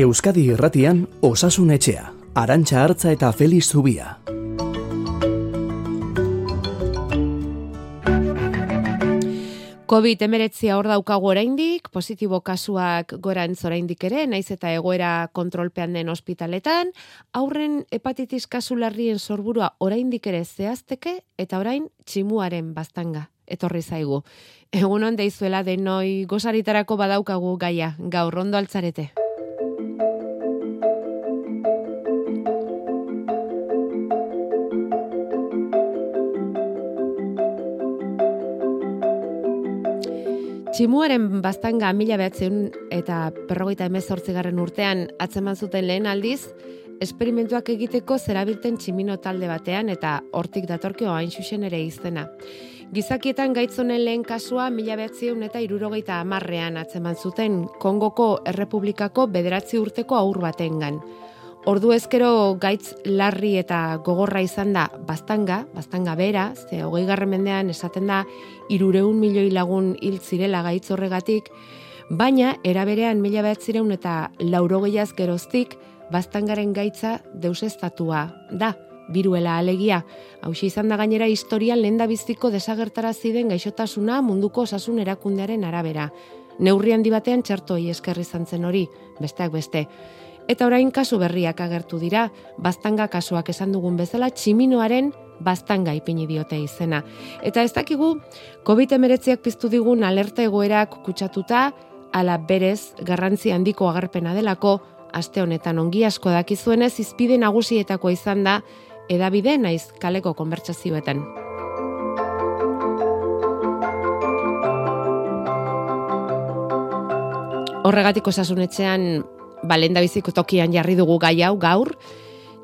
Euskadi Irratian Osasun Etxea, Arantxa Hartza eta Feliz Zubia. COVID emeretzia hor daukagu oraindik, positibo kasuak gora oraindik ere, naiz eta egoera kontrolpean den ospitaletan, aurren hepatitis kasu larrien sorburua oraindik ere zehazteke, eta orain tximuaren bastanga, etorri zaigu. Egun on deizuela denoi gozaritarako badaukagu gaia, gaur rondo altzarete. Tximuaren bastanga mila behatzen eta perrogeita emezortzigarren urtean atzeman zuten lehen aldiz, esperimentuak egiteko zerabilten tximino talde batean eta hortik datorkio hain xuxen ere izena. Gizakietan gaitzonen lehen kasua mila behatzen eta irurogeita amarrean atzeman zuten Kongoko Errepublikako bederatzi urteko aur batengan. Ordu ezkero gaitz larri eta gogorra izan da bastanga, bastanga bera, ze hogei mendean esaten da irureun milioi lagun hil zirela gaitz horregatik, baina eraberean mila behatzireun eta laurogeiaz geroztik bastangaren gaitza deusestatua da, biruela alegia. Hau izan da gainera historian lehen da biztiko desagertara ziden gaixotasuna munduko osasun erakundearen arabera. Neurrian dibatean txartoi eskerri zantzen hori, besteak beste. Eta orain kasu berriak agertu dira, bastanga kasuak esan dugun bezala tximinoaren bastanga ipini diote izena. Eta ez dakigu, COVID-19 piztu digun alerta egoerak kutsatuta, ala berez garrantzi handiko agerpena delako, aste honetan ongi asko dakizuenez izpide nagusietako izan da, edabide naiz kaleko konbertsazioetan. Horregatik osasunetxean balenda biziko tokian jarri dugu gai hau gaur,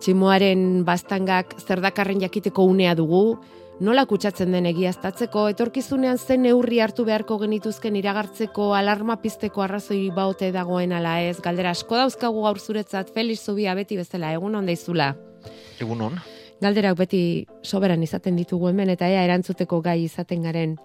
tximoaren bastangak zerdakarren jakiteko unea dugu, nola kutsatzen den egiaztatzeko, etorkizunean zen neurri hartu beharko genituzken iragartzeko alarma pizteko arrazoi baute dagoen ala ez, galdera asko dauzkagu gaur zuretzat, Felix Zubia beti bezala, egun on daizula. Egun on. Galderak beti soberan izaten ditugu hemen, eta ea erantzuteko gai izaten garen.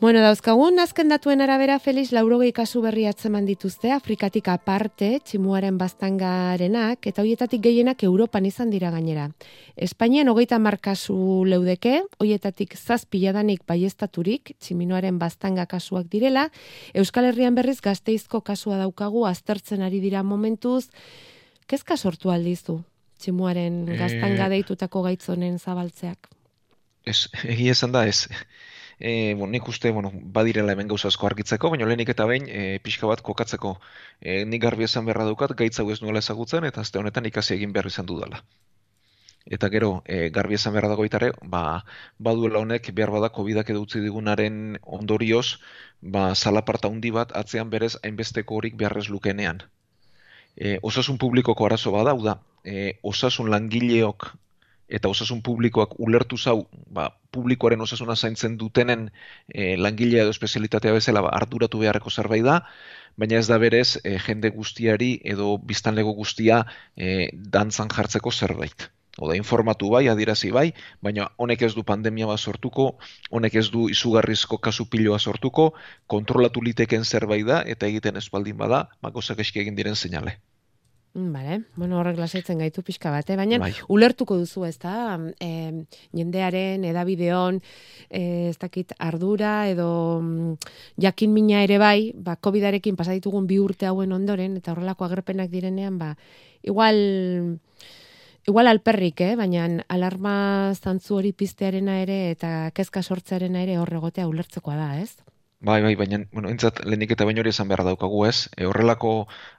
Bueno, dauzkagun, azken datuen arabera, Felix, laurogei kasu berri atzeman dituzte, Afrikatik aparte, tximuaren bastangarenak, eta hoietatik gehienak Europan izan dira gainera. Espainian hogeita markasu leudeke, hoietatik zazpiladanik baiestaturik, tximinoaren bastanga kasuak direla, Euskal Herrian berriz gazteizko kasua daukagu, aztertzen ari dira momentuz, kezka sortu aldizu, tximuaren gaztanga deitutako gaitzonen zabaltzeak? Ez, egia esan da, ez, e, bon, nik uste, bueno, badirela hemen gauza asko argitzeko, baina lehenik eta behin, e, pixka bat kokatzeko e, nik garbi esan beharra dukat, gaitza ez nuela ezagutzen, eta azte honetan ikasi egin behar izan dudala. Eta gero, e, garbi esan beharra dago itare, ba, baduela honek behar badako bidak edutzi digunaren ondorioz, ba, salaparta handi bat atzean berez hainbesteko horik beharrez lukenean. E, osasun publikoko arazo bada, da, e, osasun langileok eta osasun publikoak ulertu zau, ba, publikoaren osasuna zaintzen dutenen e, langilea edo espezialitatea bezala ba, arduratu beharreko zerbait da, baina ez da berez e, jende guztiari edo biztanlego guztia e, dantzan jartzeko zerbait. Oda informatu bai, adirazi bai, baina honek ez du pandemia bat sortuko, honek ez du izugarrizko kasu piloa sortuko, kontrolatu liteken zerbait da, eta egiten espaldin bada, makozak eski egin diren seinale. Vale, bueno, horrek lasaitzen gaitu pixka bat, eh? baina bai. ulertuko duzu, ez da, e, jendearen, edabideon, e, ez dakit ardura, edo mm, jakin mina ere bai, ba, COVID-arekin pasaditugun bi urte hauen ondoren, eta horrelako agerpenak direnean, ba, igual, igual alperrik, eh? baina alarma zantzu hori piztearena ere, eta kezka sortzearena ere horregotea ulertzekoa da, ez? Bai, bai, baina, bueno, entzat, lehenik eta baino hori esan behar daukagu ez. E, horrelako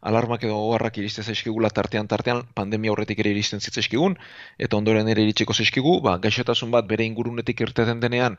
alarmak edo oharrak iriste zaizkigula tartean tartean, pandemia horretik ere iristen zitzaizkigun, eta ondoren ere iritsiko zaizkigu, ba, gaixotasun bat bere ingurunetik irteten denean,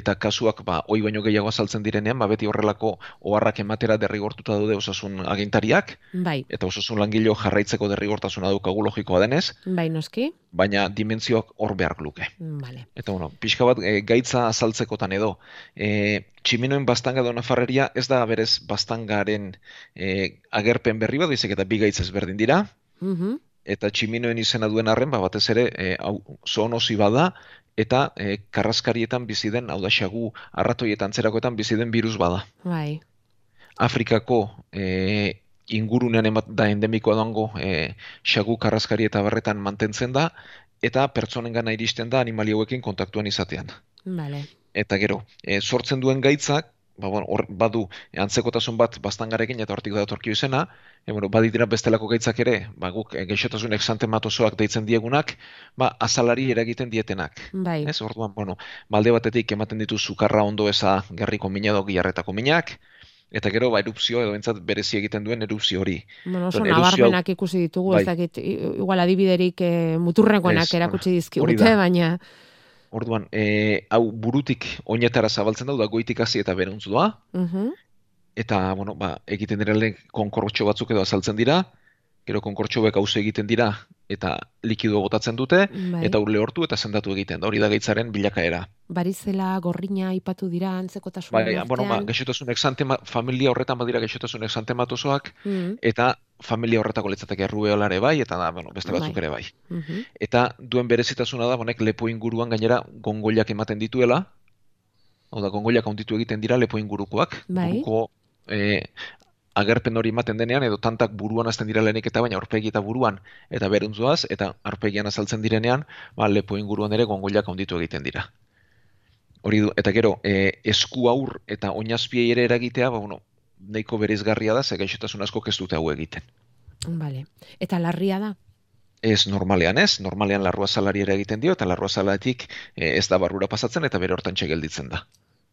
eta kasuak, ba, oi baino gehiago azaltzen direnean, ba, beti horrelako oharrak ematera derrigortuta daude osasun agintariak, bai. eta osasun langilo jarraitzeko derrigortasuna daukagu logikoa denez. Bai, noski. Baina dimentsioak hor behar luke. Vale. Eta, bueno, pixka bat, e, gaitza azaltzekotan edo, e, tximinoen bastanga da nafarreria ez da berez bastangaren e, agerpen berri bat, izek eta bigaitz ezberdin dira. Mm Eta tximinoen izena duen arren, ba, batez ere, e, hau, zoonosi bada, eta e, karraskarietan bizi den, hau da xagu, arratoietan zerakoetan bizi den virus bada. Bai. Afrikako e, ingurunean emat da endemikoa dango e, xagu karraskari eta berretan mantentzen da, eta pertsonen gana iristen da animali hauekin kontaktuan izatean. Vale. Eta gero, e, sortzen duen gaitzak, ba, bueno, hor, badu, antzekotasun bat bastangarekin eta hortik datorkio izena, e, bueno, baditira bestelako gaitzak ere, ba, guk e, geixotasun exantematozoak deitzen diegunak, ba, azalari eragiten dietenak. Bai. Ez, orduan, bueno, balde batetik ematen ditu sukarra ondo eza gerriko mina edo giarretako minak, eta gero ba erupzio edo entzat berezi egiten duen erupzio hori. Bueno, oso nabarmenak ikusi ditugu, Bai. ez dakit, igual adibiderik e, muturrekoenak erakutsi dizkigute, da. baina... Orduan, e, hau burutik oinetara zabaltzen dau, da goitik hasi eta beruntz doa, Mhm. eta, bueno, ba, egiten direle konkortxo batzuk edo azaltzen dira, gero konkortxoek hauze egiten dira, eta likido botatzen dute, Bai. eta ur lehortu eta sendatu egiten da, hori da gaitzaren bilakaera. Barizela, gorrina, ipatu dira, antzekotasun Bai, bueno, ba, gaixotasun exantema, familia horretan badira gaixotasun exantematozoak, Mm, eta familia horretako litzateke errueolare bai, eta da, bueno, beste batzuk Bai. ere bai. mhm. Eta duen berezitasuna da, bonek lepo inguruan gainera gongoiak ematen dituela, hau da, gongoiak handitu egiten dira lepo ingurukoak, Bai. buruko e, agerpen hori ematen denean, edo tantak buruan azten dira lehenik eta baina aurpegi eta buruan, eta beruntzoaz, eta aurpegian azaltzen direnean, ba, lepo inguruan ere gongoiak handitu egiten dira. Hori du, eta gero, e, esku aur eta oinazpiei ere eragitea, ba, bueno, nahiko bereizgarria da, ze gaixotasun asko ez dute hau egiten. Vale. Eta larria da? Ez normalean ez, normalean larrua salari ere egiten dio, eta larrua salatik eh, ez da barrura pasatzen eta bere hortan gelditzen da.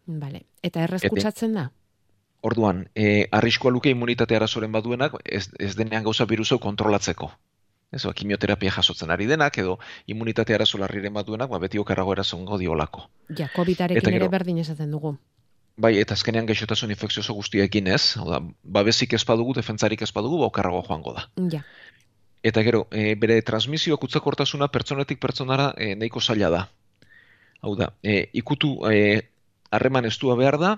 Vale. Eta errez kutsatzen da? Orduan, e, arriskoa luke immunitate arazoren baduenak, ez, ez denean gauza biruzau kontrolatzeko. Ez, ba, kimioterapia jasotzen ari denak, edo immunitate arazo larriren baduenak, ba, beti okarrago erazongo diolako. Ja, COVID-arekin ere berdin esaten dugu. Bai, eta azkenean gaixotasun infekzioso guztiekin ez, hau da, babesik ez badugu, defentsarik ez badugu, ba, okarrago joango da. Ja. Eta gero, e, bere transmisioak utzakortasuna pertsonetik pertsonara e, nahiko zaila da. Hau da, e, ikutu e, harreman estua behar da,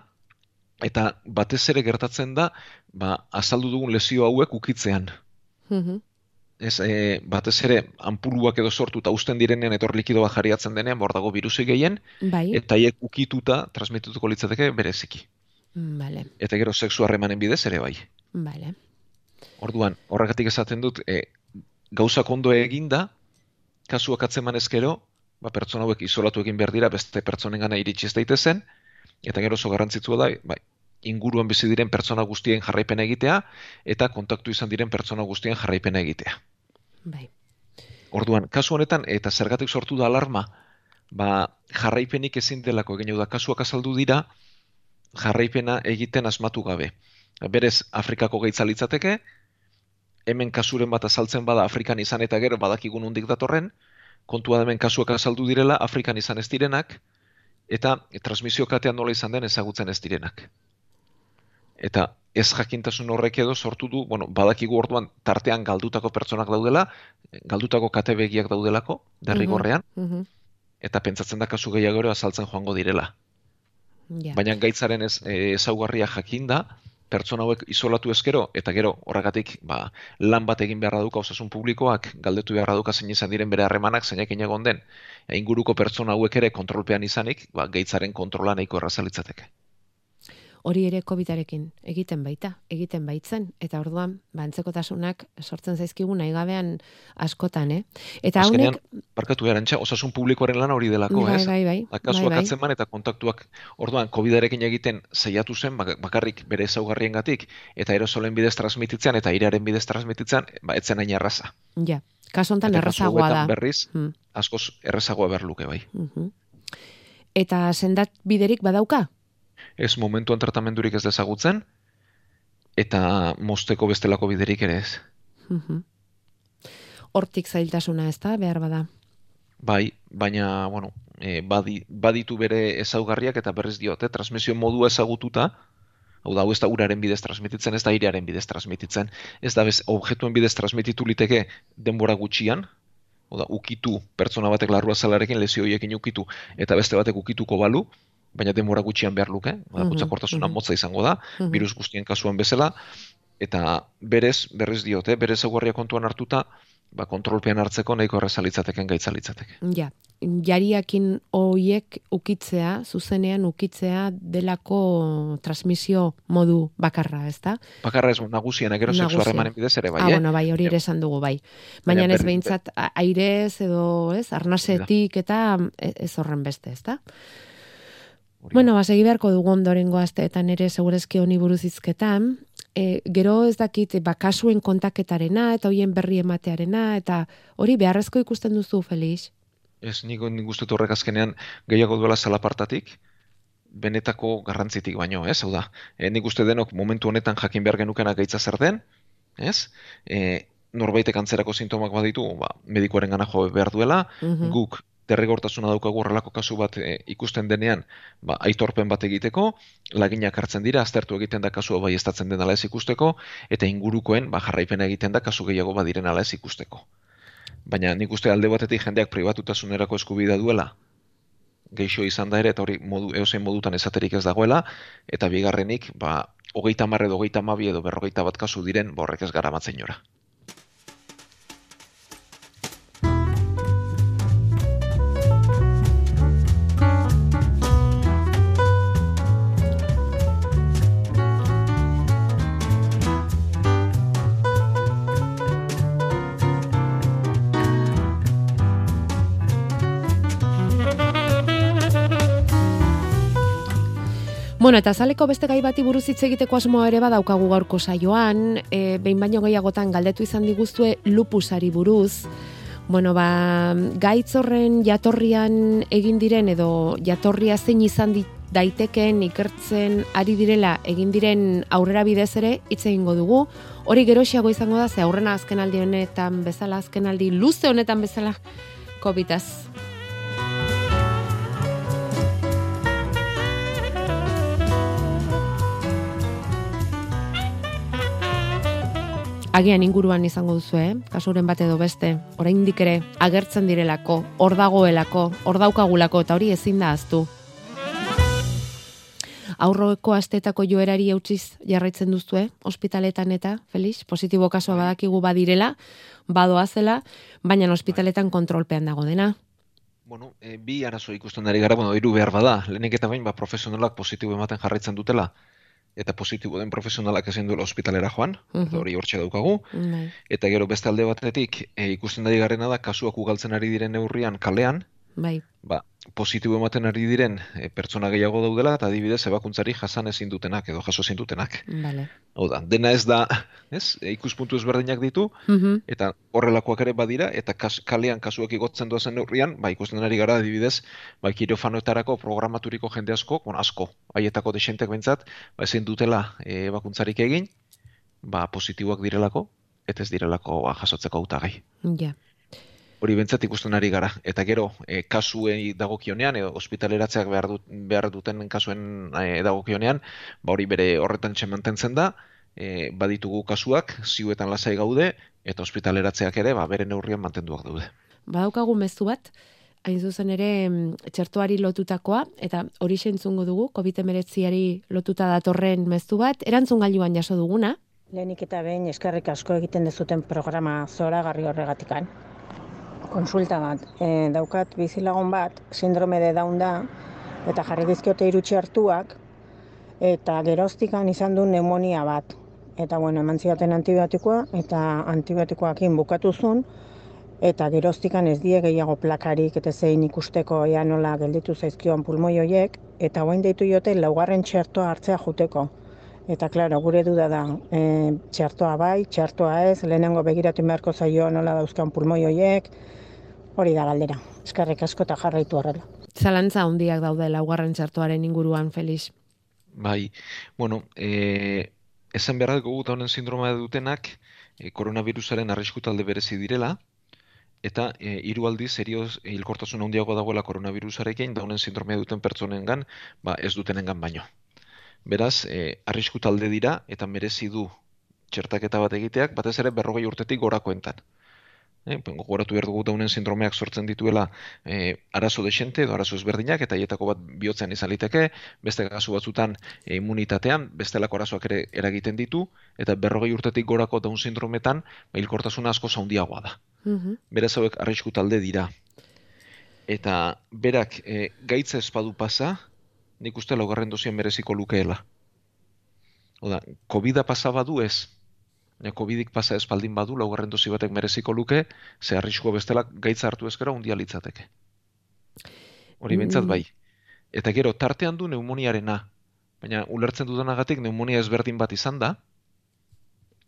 eta batez ere gertatzen da, ba, azaldu dugun lesio hauek ukitzean. Mhm. Ez, e, batez ere, ampuluak edo sortu eta usten direnean etor likido bat jariatzen denean, bor dago birusi gehien, Bai. eta haiek ukituta transmitutuko litzateke bereziki. Vale. Eta gero, sexu harremanen bidez ere bai. Vale. Orduan, horregatik esaten dut, e, gauzak ondo eginda, kasuak atzeman ezkero, ba, pertsona hauek isolatu egin behar dira, beste pertsonen gana iritsi ez daitezen, eta gero oso garrantzitsua da, bai, inguruan bizi diren pertsona guztien jarraipena egitea, eta kontaktu izan diren pertsona guztien jarraipena egitea. Bai. Orduan, kasu honetan, eta zergatik sortu da alarma, ba, jarraipenik ezin delako egin da kasuak azaldu dira, jarraipena egiten asmatu gabe. Berez, Afrikako gaitza litzateke, hemen kasuren bat azaltzen bada Afrikan izan eta gero badakigun hundik datorren, kontua hemen kasuak azaldu direla, Afrikan izan ez direnak, eta transmisio katean nola izan den ezagutzen ez direnak. Eta ez jakintasun horrek edo sortu du, bueno, badakigu orduan tartean galdutako pertsonak daudela, galdutako kate begiak daudelako, derrigorrean, Mhm. eta pentsatzen da kasu gehiago azaltzen joango direla. Ja. Baina gaitzaren ez, e, ezaugarria jakinda, pertsona hauek isolatu ezkero, eta gero horregatik ba, lan bat egin beharra duka osasun publikoak, galdetu beharra duka zein izan diren bere harremanak, zeinak egon den, e, inguruko pertsona hauek ere kontrolpean izanik, ba, gaitzaren kontrola nahiko errazalitzateke. Hori ere COVID-arekin egiten baita, egiten baitzen, eta orduan, ba, antzekotasunak sortzen zaizkigu nahi gabean askotan, eh? Eta Azkenean, haunek, barkatu erantxa, osasun publikoaren lana hori delako, bai, ez? bai, bai, Da, bai, bai. atzeman eta kontaktuak, orduan, COVID-arekin egiten zeiatu zen, bak- bakarrik bere ezaugarriengatik eta aerosolen bidez transmititzean eta irearen bidez transmititzean, ba, etzen hain erraza. Ja, kasu honetan errazagoa da. berriz, Hmm, askoz errazagoa behar luke bai. mhm. Eta sendat biderik badauka? Ez momentuan tratamendurik ez dezagutzen, eta mosteko bestelako biderik ere ez. Mhm. Hortik zailtasuna ez da, behar bada. Bai, baina, bueno, e, badi, baditu bere ezaugarriak eta berriz diote, transmisio modua ezagututa, hau da, hau ez da uraren bidez transmititzen, ez da irearen bidez transmititzen, ez da bez, objektuen bidez transmititu liteke denbora gutxian, hau da, ukitu pertsona batek larrua zalarekin lesio horiekin ukitu, eta beste batek ukituko balu, baina denbora gutxian behar luke, mm Mhm, kutsakortasuna mhm. motza izango da, Mhm. virus guztien kasuan bezala, eta berez, berriz diote, berez ezaugarria kontuan hartuta, ba, kontrolpean hartzeko nahiko erreza litzateken gaitza litzateke. Ja, jariakin hoiek ukitzea, zuzenean ukitzea delako transmisio modu bakarra, ezta? Bakarra ez nagusian, gero sexu harremanen bidez ere bai, ah, eh? bueno, bai, hori ere esan dugu, bai. Baina ez behintzat airez edo, ez, arnasetik eta e- ez horren beste, ezta? Bueno, ba, segi beharko dugu ondorengo asteetan ere segurezki honi buruz hizketan. E, gero ez dakit, ba, kasuen kontaketarena eta hoien berri ematearena eta hori beharrezko ikusten duzu, Felix? Ez, nik, nik uste dut horrek azkenean gehiago duela zalapartatik, benetako garrantzitik baino, ez? Hau da, e, nik uste denok momentu honetan jakin behar genukena gaitza zer den, ez? E, norbaitek antzerako sintomak baditu, ba, medikuaren gana jo behar duela, Mhm. guk derrigortasuna daukagu horrelako kasu bat e, ikusten denean, ba, aitorpen bat egiteko, laginak hartzen dira, aztertu egiten da kasua bai estatzen den ala ez ikusteko, eta ingurukoen ba, jarraipena egiten da kasu gehiago badiren ala ez ikusteko. Baina nik uste alde batetik jendeak pribatutasunerako eskubidea duela, geixo izan da ere, eta hori modu, eozein modutan esaterik ez dagoela, eta bigarrenik, ba, hogeita marre edo hogeita mabi edo berrogeita bat kasu diren, ba, horrek ez gara matzen jora. Bueno, eta zaleko beste gai bati buruz hitz egiteko asmoa ere badaukagu gaurko saioan, e, behin baino gehiagotan galdetu izan diguztue lupusari buruz, Bueno, ba, gaitz horren jatorrian egin diren edo jatorria zein izan di, daitekeen ikertzen ari direla egin diren aurrera bidez ere hitz egingo dugu. Hori geroxiago izango da, ze aurrena azkenaldi honetan bezala, azkenaldi luze honetan bezala, COVID-az. Agian inguruan izango duzu, eh? Kasuren bat edo beste, oraindik ere agertzen direlako, hor dagoelako, hor daukagulako eta hori ezin da aztu. Aurroeko astetako joerari eutziz jarraitzen duzue, ospitaletan eta, Felix, positibo kasua badakigu badirela, badoa zela, baina ospitaletan kontrolpean dago dena. Bueno, e, bi arazo ikusten ari gara, bueno, hiru behar bada. Lehenik eta bain, ba, profesionalak positibo ematen jarraitzen dutela, eta positibo den profesionalak ezin duela ospitalera joan, eta hori hortxe daukagu. Bai. Eta gero beste alde batetik, e, ikusten ari garena da, kasuak ugaltzen ari diren neurrian kalean, Bai. Ba, positibo ematen ari diren e, pertsona gehiago daudela, eta adibidez ebakuntzari jasan ezin dutenak, edo jaso ezin dutenak. Vale. Hau da, dena ez da, ez, e, ikuspuntu ezberdinak ditu, Mhm. eta horrelakoak ere badira, eta kas, kalean kasuak igotzen doazen neurrian, ba, ikusten ari gara adibidez, ba, kirofanoetarako programaturiko jende asko, bon, asko, haietako desentek bentzat, ba, ezin dutela e, bakuntzarik egin, ba, positiboak direlako, eta ez direlako ba, jasotzeko hautagai. Ja. Hori bentzat ikusten ari gara. Eta gero, e, kasuei dagokionean, edo ospitaleratzeak behar, dut, behar duten kasuen e, dagokionean, ba hori bere horretan mantentzen da, e, baditugu kasuak, ziuetan lasai gaude, eta ospitaleratzeak ere, ba, bere neurrian mantenduak daude. Badaukagu mezu bat, hain zuzen ere txertoari lotutakoa, eta hori entzungo dugu, COVID-19ari lotuta datorren mezu bat, erantzun gailuan jaso duguna, Lehenik eta behin eskerrik asko egiten dezuten programa zoragarri horregatikan. Konsulta bat, e, daukat bizilagun bat, sindrome de Down da, eta jarri dizkiote irutxe hartuak, eta geroztikan izan du pneumonia bat. Eta bueno, eman zidaten antibiotikoa, eta antibiotikoakin bukatu zuen, eta geroztikan ez die gehiago plakarik eta zein ikusteko ea nola gelditu zaizkion pulmoi hoiek, eta orain deitu jote laugarren txertoa hartzea juteko. Eta, klaro, gure duda da, e, txertoa bai, txertoa ez, lehenengo begiratu beharko zaio nola dauzkan pulmoi hoiek, hori da galdera. Eskerrik asko eta jarraitu horrela. zalantza handiak daude laugarren txertoaren inguruan, Felix. Bai, bueno, e, esan behar dugu da honen sindroma dutenak, e, koronavirusaren arrisku talde berezi direla, eta e, hiru aldiz serioz hilkortasun handiago dagoela koronavirusarekin da honen sindromea duten pertsonengan, ba ez dutenengan baino. Beraz, e, arrisku talde dira eta merezi du txertaketa bat egiteak, batez ere berrogei urtetik gorakoentan. E, gogoratu behar dugu daunen sindromeak sortzen dituela e, arazo desente edo arazo ezberdinak eta haietako bat bihotzean izan liteke, beste kasu batzutan e, immunitatean, bestelako arazoak ere eragiten ditu, eta berrogei urtetik gorako daun sindrometan, ba, hilkortasuna asko zaundiagoa da. Mhm. Beraz hauek arrisku talde dira. Eta berak e, gaitza espadu pasa, nik uste laugarren dozien mereziko lukeela. Oda, COVID-a pasa badu ez, baina COVID-ik pasa espaldin badu, laugarren dozi batek mereziko luke, ze arrisko bestela gaitza hartu ezkera undia litzateke. Hori bentsat Mm. bai. Eta gero, tartean du neumoniarena, baina ulertzen dudanagatik pneumonia ezberdin bat izan da,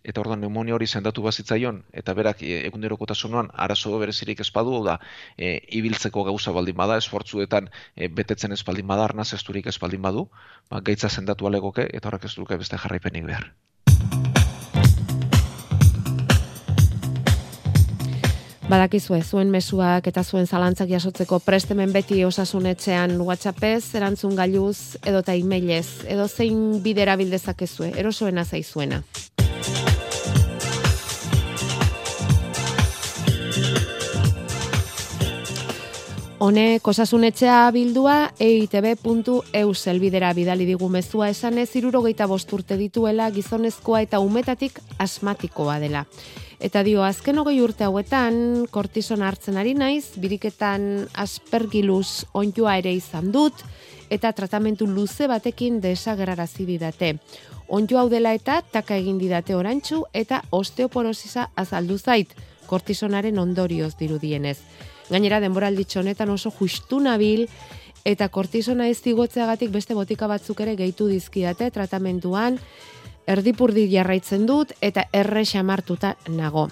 eta orduan pneumonia hori sendatu bazitzaion, eta berak e, egunerokotasunean arazo berezirik espadu, da, e, ibiltzeko gauza baldin bada, esfortzuetan e, betetzen ez baldin bada, arnaz esturik ez baldin badu, ba, gaitza sendatu alegoke, eta horrek ez duke beste jarraipenik behar. Badakizue, zuen mesuak eta zuen zalantzak jasotzeko prestemen beti osasunetxean WhatsAppez, erantzun gailuz, edo eta emailez, edo zein bidera bildezakezue, erosoena zaizuena. Honek osasunetxea bildua eitb.eus elbidera bidali digu mezua esanez irurogeita bosturte dituela gizonezkoa eta umetatik asmatikoa dela. Eta dio, azken hogei urte hauetan, kortison hartzen ari naiz, biriketan aspergilus onjoa ere izan dut, eta tratamentu luze batekin desagerarazi didate. Onjo hau dela eta taka egin didate orantxu eta osteoporosisa azaldu zait, kortisonaren ondorioz dirudienez. Gainera denboralditxo honetan oso justu nabil eta kortisona ez digotzeagatik beste botika batzuk ere gehitu dizkidate tratamentuan, erdipurdi jarraitzen dut eta erre xamartuta nago.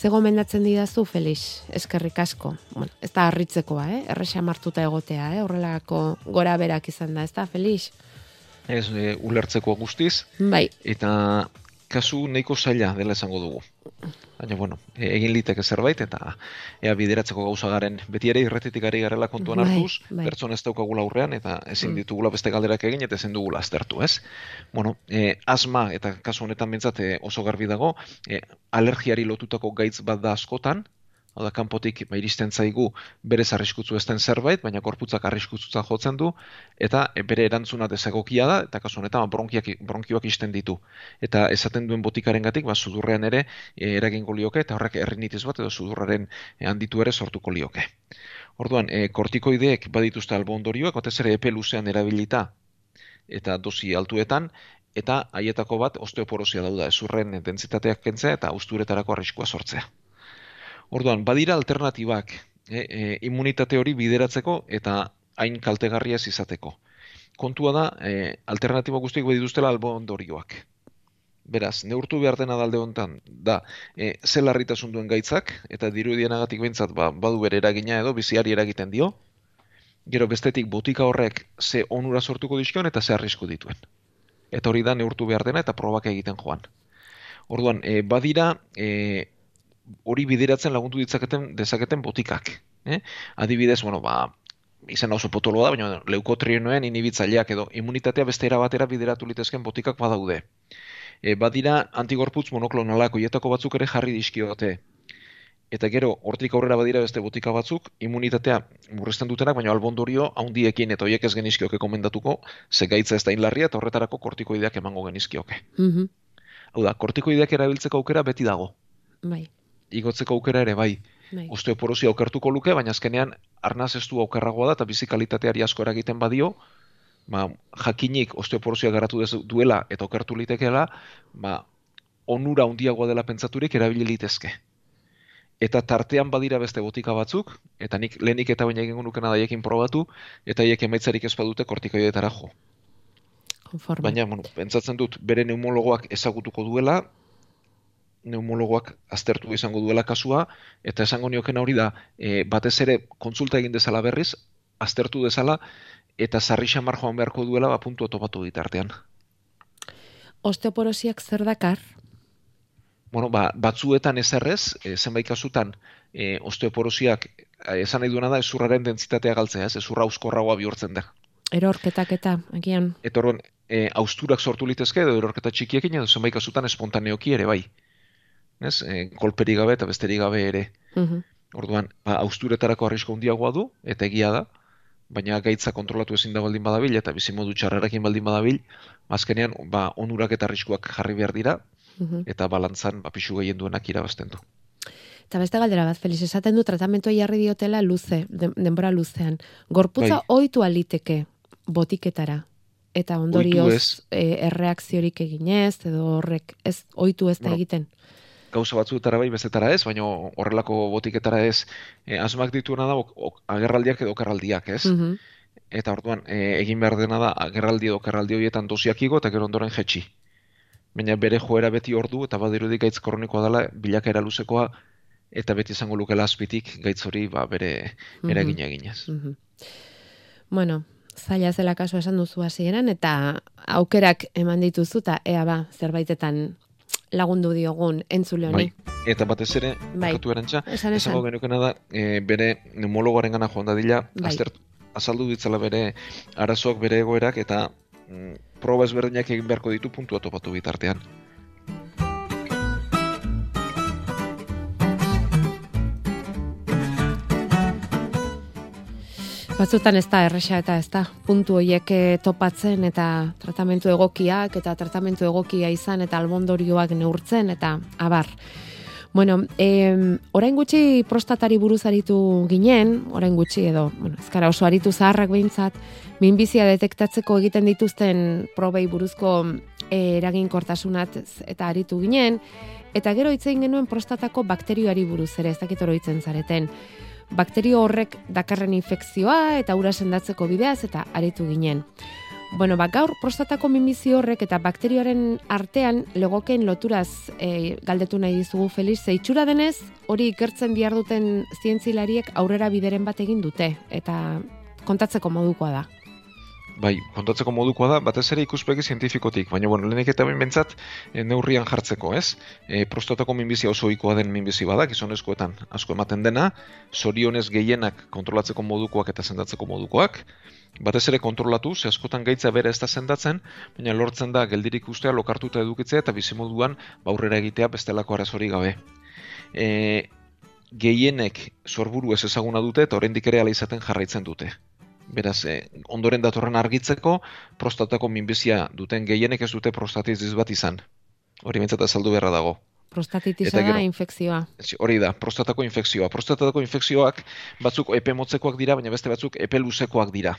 Ze gomendatzen didazu, Felix, eskerrik asko. Bueno, ez da harritzekoa, eh? erre xamartuta egotea, eh? horrelako gora berak izan da, ez da, Felix? Ez e, ulertzeko guztiz, Bai, eta kasu nahiko zaila dela esango dugu. Baina, bueno, e, egin liteke zerbait, eta ea bideratzeko gauza garen, beti ere irretetik ari garela kontuan Bai, hartuz, bai. pertsona ez daukagula aurrean, eta ezin Mm. ditugula beste galderak egin, eta ezin dugula aztertu, ez? Bueno, e, asma, eta kasu honetan bintzat e, oso garbi dago, e, alergiari lotutako gaitz bat da askotan, hau da, kanpotik ba, iristen zaigu berez arriskutzu ez den zerbait, baina korputzak arriskutzutzat jotzen du, eta e, bere erantzuna desegokia da, eta kasu honetan ba, bronkiak, bronkioak isten ditu. Eta esaten duen botikaren gatik, ba, sudurrean ere e, eragingo lioke, eta horrek errinitis bat edo sudurraren e, handitu ere sortuko lioke. Orduan, e, kortikoideek badituzte albo ondorioak, batez ere epe luzean erabilita eta dosi altuetan, eta haietako bat osteoporosia dauda, ezurren dentsitateak kentzea eta austuretarako arriskua sortzea. Orduan, badira alternatibak, e, e, immunitate hori bideratzeko eta hain kaltegarria izateko. Kontua da, e, alternatiba guztiak badituztela albo ondorioak. Beraz, neurtu behar dena dalde hontan da, e, ze larritasun duen gaitzak, eta dirudienagatik behintzat ba, badu bere eragina edo biziari eragiten dio, gero bestetik botika horrek ze onura sortuko dizkion eta ze arrisku dituen. Eta hori da neurtu behar dena eta probak egiten joan. Orduan, e, badira, e, hori bideratzen lagundu ditzaketen dezaketen botikak. Eh? Adibidez, bueno, ba, izan oso potoloa da, baina leukotrienoen inhibitzaileak edo immunitatea beste era batera bideratu litezken botikak badaude. E, badira antigorputz monoklonalak hoietako batzuk ere jarri dizkiote. Eta gero, hortik aurrera badira beste botika batzuk, immunitatea murrizten dutenak, baina albondorio haundiekin eta hoiek ez genizkioke komendatuko, ze gaitza ez da inlarria eta horretarako kortikoideak emango genizkioke. mhm, Hau da, kortikoideak erabiltzeko aukera beti dago. bai, Igotzeko aukera ere bai. bai. osteoporosia okertuko luke, baina azkenean arnaz ez du okerragoa da eta bizi kalitateari asko eragiten badio, ba, jakinik osteoporosia garatu dezu- duela eta okertu litekeela, ba, onura handiagoa dela pentsaturik erabili litezke. Eta tartean badira beste botika batzuk, eta nik lehenik eta baina egingo nukena daiekin probatu, eta haiek emaitzarik ez badute kortikoidetara jo. Konforme. Baina, bueno, pentsatzen dut, bere neumologoak ezagutuko duela, neumologoak aztertu izango duela kasua, eta esango niokena hori da, e, batez ere kontsulta egin dezala berriz, aztertu dezala, eta sarri xamar joan beharko duela, ba, puntu topatu ditartean. Osteoporosiak zer dakar? Bueno, ba, batzuetan ezerrez, e, zenbait kasutan, e, osteoporosiak, e, esan nahi duena da, ezurraren dentsitatea galtzea, ez, ezurra auskorragoa bihurtzen da. Erorketak eta, agian. Eta orduan, e, austurak sortu litezke, edo erorketa txikiekin, edo zenbait kasutan espontaneoki ere bai. Ez, e, kolperik gabe eta besterik gabe ere. Mhm. Orduan, ba, austuretarako arrisko handiagoa du, eta egia da, baina gaitza kontrolatu ezin da baldin badabil, eta bizimodu txarrarekin baldin badabil, azkenean, ba, onurak eta arriskuak jarri behar dira, Mhm. eta balantzan, ba, pixu gehien duenak irabazten du. Eta beste galdera bat, Felix, esaten du tratamentua jarri diotela luze, den- denbora luzean. Gorputza Bai. ohitu aliteke botiketara. Eta ondorioz ez. e, erreakziorik eginez, edo horrek ez ohitu ez da Bueno, egiten. Gauza batzuetara bai, bestetara ez, baina horrelako botiketara ez, e, asmak dituena da ok- ok- agerraldiak edo okerraldiak, ez? Mhm. Eta orduan, e, egin behar dena da, agerraldi edo okerraldi horietan dosiak igo eta gero ondoren jetxi. Baina bere joera beti ordu eta badirudi gaitz kronikoa dela bilakaera luzekoa eta beti izango lukela azpitik gaitz hori ba, bere Mhm. eragina eginez. Mhm. Bueno, zaila zela kasu esan duzu hasieran eta aukerak eman dituzu eta ea ba, zerbaitetan lagundu diogun entzule honi. Bai. Eta batez ere, Bai. bakatu erantza, Esan esan. genukena da, e, bere neumologoaren gana joan dadila, Bai. azter, azaldu ditzala bere arazoak, bere egoerak, eta mm, proba ezberdinak egin beharko ditu puntua topatu bitartean. Batzutan ez da erresa eta ez da puntu horiek eh, topatzen eta tratamentu egokiak eta tratamentu egokia izan eta albondorioak neurtzen eta abar. Bueno, eh, orain gutxi prostatari buruz aritu ginen, orain gutxi edo, bueno, ezkara oso aritu zaharrak behintzat, minbizia detektatzeko egiten dituzten probei buruzko eh, eraginkortasunat eta aritu ginen, eta gero hitz egin genuen prostatako bakterioari buruz ere, ez dakit oroitzen zareten bakterio horrek dakarren infekzioa eta ura sendatzeko bideaz eta aritu ginen. Bueno, ba, gaur prostatako minbizio horrek eta bakterioaren artean legokeen loturaz e, galdetu nahi dizugu Felix, ze itxura denez hori ikertzen bihar duten zientzilariek aurrera bideren bat egin dute eta kontatzeko modukoa da. Bai, kontatzeko modukoa da, batez ere ikuspegi zientifikotik, baina bueno, lehenik eta behin bentsat e, neurrian jartzeko, ez? E, prostatako minbizia oso ohikoa den minbizi bada, gizonezkoetan asko ematen dena, zorionez gehienak kontrolatzeko modukoak eta sendatzeko modukoak, batez ere kontrolatu, ze askotan gaitza bere ez da sendatzen, baina lortzen da geldirik ustea lokartuta edukitzea eta bizimoduan ba, aurrera egitea bestelako arazori gabe. E, gehienek sorburu ez ezaguna dute eta oraindik ere ala izaten jarraitzen dute. Beraz, eh, ondoren datorren argitzeko, prostatako minbizia duten gehienek ez dute prostatitis bat izan. Hori bintzat azaldu beharra dago. Prostatitisa da infekzioa. Hori da, prostatako infekzioa. Prostatako infekzioak batzuk epe motzekoak dira, baina beste batzuk epe luzekoak dira.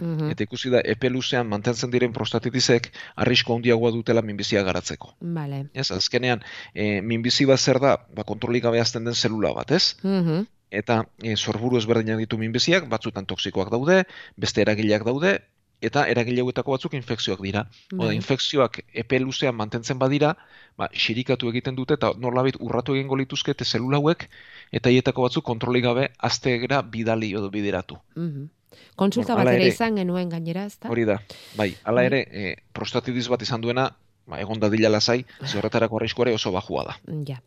Mhm. Eta ikusi da, epe luzean mantentzen diren prostatitisek arrisko handiagoa dutela minbizia garatzeko. Vale. Ez, azkenean, e, minbizi bat zer da, ba, kontrolik gabe azten den zelula bat, ez? Mhm. Eta e, sorburu ezberdinak ditu minbiziak, batzutan toksikoak daude, beste eragileak daude, eta eragile hauetako batzuk infekzioak dira. Oda, Bai. infekzioak epe luzean mantentzen badira, ba, xirikatu egiten dute eta norlabait urratu egingo lituzkete zelula hauek, eta hietako batzuk kontrolik gabe aztegera bidali edo bideratu. Mhm. Kontsulta Bueno, bat ere izan genuen gainera, ezta? Hori da, bai, hala Bai. ere, e, prostatitis bat izan duena, ba, egon dadila lasai, ze horretarako arriskua oso bajua da. Ja.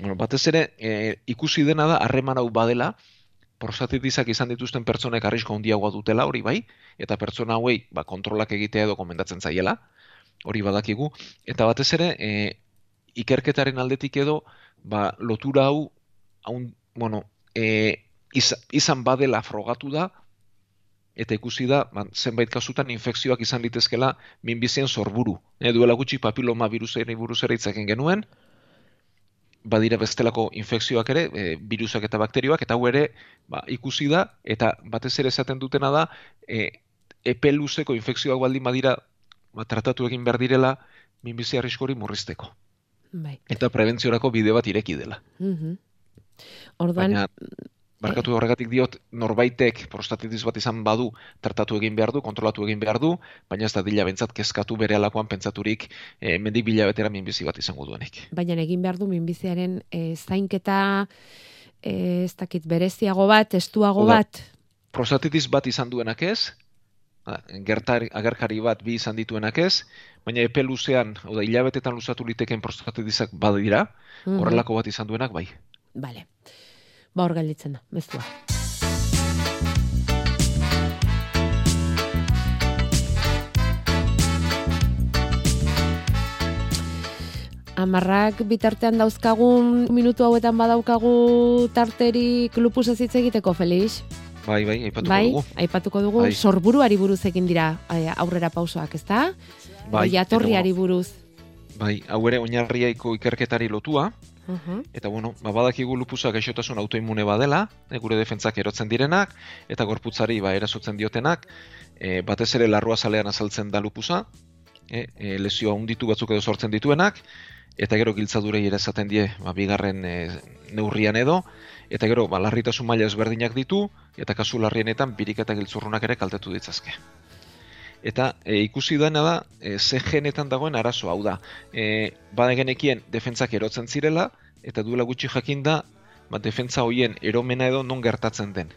Bueno, batez ere, e, ikusi dena da harreman hau badela, prostatitisak izan dituzten pertsonek arrisko handiagoa dutela, hori bai, eta pertsona hauei ba, kontrolak egitea edo komendatzen zaiela, hori badakigu, eta batez ere, e, ikerketaren aldetik edo, ba, lotura hau, haun, bueno, e, iz, izan badela frogatu da, eta ikusi da, ba, zenbait kasutan infekzioak izan litezkela minbizien sorburu. E, duela gutxi papiloma virusari buruz ere genuen, badira bestelako infekzioak ere, e, virusak eta bakterioak, eta hau ere ba, ikusi da, eta batez ere esaten dutena da, e, epe luzeko infekzioak baldin badira, ba, tratatu egin behar direla, minbizi arriskori murrizteko. Bai. Eta prebentziorako bide bat ireki dela. Mhm. Orduan, Baina, barkatu horregatik diot, norbaitek prostatitis bat izan badu, tratatu egin behar du, kontrolatu egin behar du, baina ez da dila bentsat kezkatu bere alakoan pentsaturik e, mendik bila betera minbizi bat izango duenik. baina egin behar du minbiziaren e, zainketa e, ez dakit bereziago bat, estuago Hau da, bat. prostatitis bat izan duenak ez, a- gertar, agerkari bat bi izan dituenak ez, baina epe luzean, hau da, hilabetetan luzatu liteken prostatitisak badira, Mhm. horrelako bat izan duenak bai. Vale. Ba hor gelditzen da, mezua. Amarrak bitartean dauzkagun minutu hauetan badaukagu tarterik lupus ez hitz egiteko, Felix? Bai, bai, aipatuko bai, dugu. aipatuko dugu, Bai. sorburuari buruz egin dira eh, aurrera pausoak, ezta? Bai, Jatorriari buruz. Bai, hau ere oinarriaiko ikerketari lotua, Mhm. Eta bueno, ba, badakigu lupusa gaixotasun autoimune badela, e, gure defentzak erotzen direnak, eta gorputzari ba, erasotzen diotenak, e, batez ere larrua zalean azaltzen da lupusa, e, e, lesioa unditu batzuk edo sortzen dituenak, eta gero giltzadurei ere esaten die, ba, bigarren e, neurrian edo, eta gero ba, larritasun maila ezberdinak ditu, eta kasu larrienetan birik eta giltzurrunak ere kaltetu ditzazke. Eta e, ikusi dena da, e, ze genetan dagoen arazo hau da. E, bada genekien defentzak erotzen zirela, eta duela gutxi jakin da, ba, defentza hoien eromena edo non gertatzen den.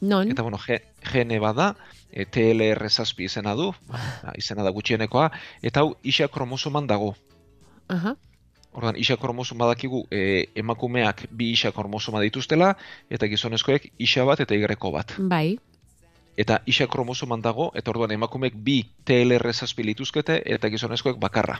Non? Eta bueno, ge, gene bada, e, TLR zazpi izena du, ba, izena da gutxienekoa, eta hau isa kromosoman dago. Aha. Ordan isa kromosoma dakigu e, emakumeak bi isa kromosoma dituztela, eta gizonezkoek isa bat eta igreko bat. Bai. Eta isa kromosoman dago, eta orduan emakumeek bi TLR zazpi lituzkete, eta gizonezkoek bakarra.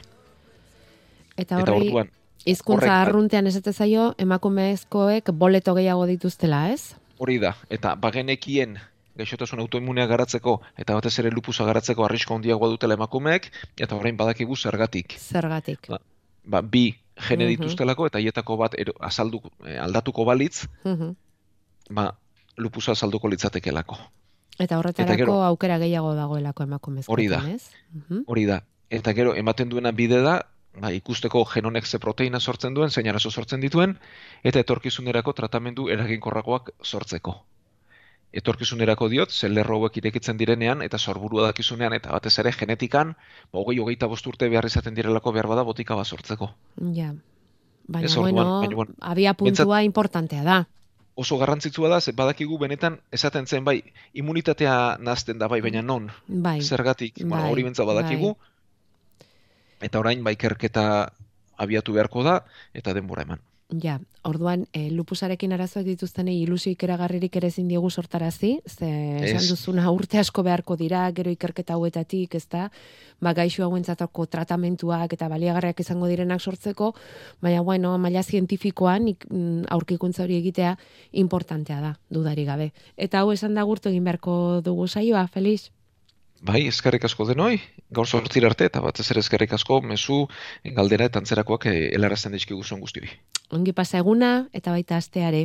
Eta Eta horri, orduan, hizkuntza arruntean esate zaio, emakumezkoek boleto gehiago dituztela, ez? hori da, eta bagenekien gaixotasun autoimmunea garatzeko, eta batez ere lupusa garatzeko arrisko handiagoa dutela emakumeek, eta orain badakigu zergatik. Zergatik. Ba. Ba, bi gene Mhm. dituztelako, eta hietako bat ero, azaldu, eh, aldatuko balitz, Mhm. ba, lupusa azalduko litzatekelako. Eta horretarako gero- aukera gehiago dagoelako emakumezkoetan, Hori da. ez? Mhm. Hori da. Eta gero, ematen duena bide da, ba, ikusteko genonek ze proteina sortzen duen, zein arazo sortzen dituen, eta etorkizunerako tratamendu eraginkorragoak sortzeko. Etorkizunerako diot, ze lerro hauek irekitzen direnean, eta sorburua dakizunean, eta batez ere genetikan, ba, hogei hogeita bost urte behar izaten direlako behar bada botika bat sortzeko. Ja. Baina, Ez orduan, bueno, baina, bueno, abia puntua importantea da. Oso garrantzitsua da, ze badakigu benetan, esaten zen, bai, immunitatea nazten da, bai, baina non, Bai. zergatik, bueno, bai, hori bentza badakigu, eta orain, bai, ikerketa abiatu beharko da, eta denbora eman. Ja, orduan, e, lupusarekin arazoak dituztenei ilusio ikeragarririk ere ezin diegu sortarazi, ze esan duzuna urte asko beharko dira, gero ikerketa hauetatik, ez da, ba, gaixo hauentzatako tratamentuak eta baliagarriak izango direnak sortzeko, baina, bueno, maila zientifikoan ik, mm, aurkikuntza hori egitea importantea da, dudari gabe. Eta hau esan da gurtu egin beharko dugu saioa, Felix? Bai, eskerrik asko denoi, gaur sortzir arte, eta batez ere eskerrik asko, mezu, galdera eta antzerakoak eh, helarazten dizkigu zuen guztioi. Ongi pasa eguna eta baita asteare.